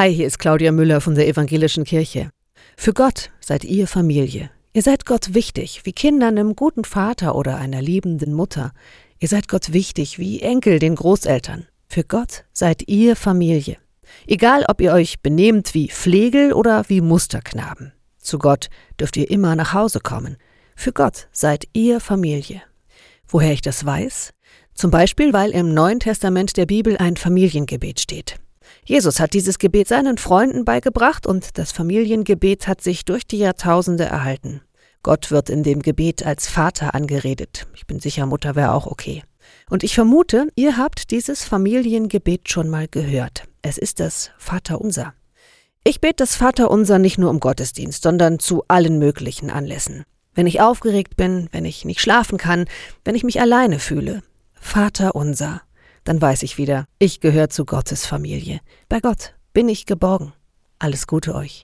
Hi, hier ist Claudia Müller von der Evangelischen Kirche. Für Gott seid ihr Familie. Ihr seid Gott wichtig, wie Kinder einem guten Vater oder einer liebenden Mutter. Ihr seid Gott wichtig, wie Enkel den Großeltern. Für Gott seid ihr Familie. Egal, ob ihr euch benehmt wie Flegel oder wie Musterknaben. Zu Gott dürft ihr immer nach Hause kommen. Für Gott seid ihr Familie. Woher ich das weiß? Zum Beispiel, weil im Neuen Testament der Bibel ein Familiengebet steht. Jesus hat dieses Gebet seinen Freunden beigebracht und das Familiengebet hat sich durch die Jahrtausende erhalten. Gott wird in dem Gebet als Vater angeredet. Ich bin sicher, Mutter wäre auch okay. Und ich vermute, ihr habt dieses Familiengebet schon mal gehört. Es ist das Vaterunser. Ich bete das Vaterunser nicht nur im Gottesdienst, sondern zu allen möglichen Anlässen. Wenn ich aufgeregt bin, wenn ich nicht schlafen kann, wenn ich mich alleine fühle. Vaterunser. Dann weiß ich wieder, ich gehöre zu Gottes Familie. Bei Gott bin ich geborgen. Alles Gute euch.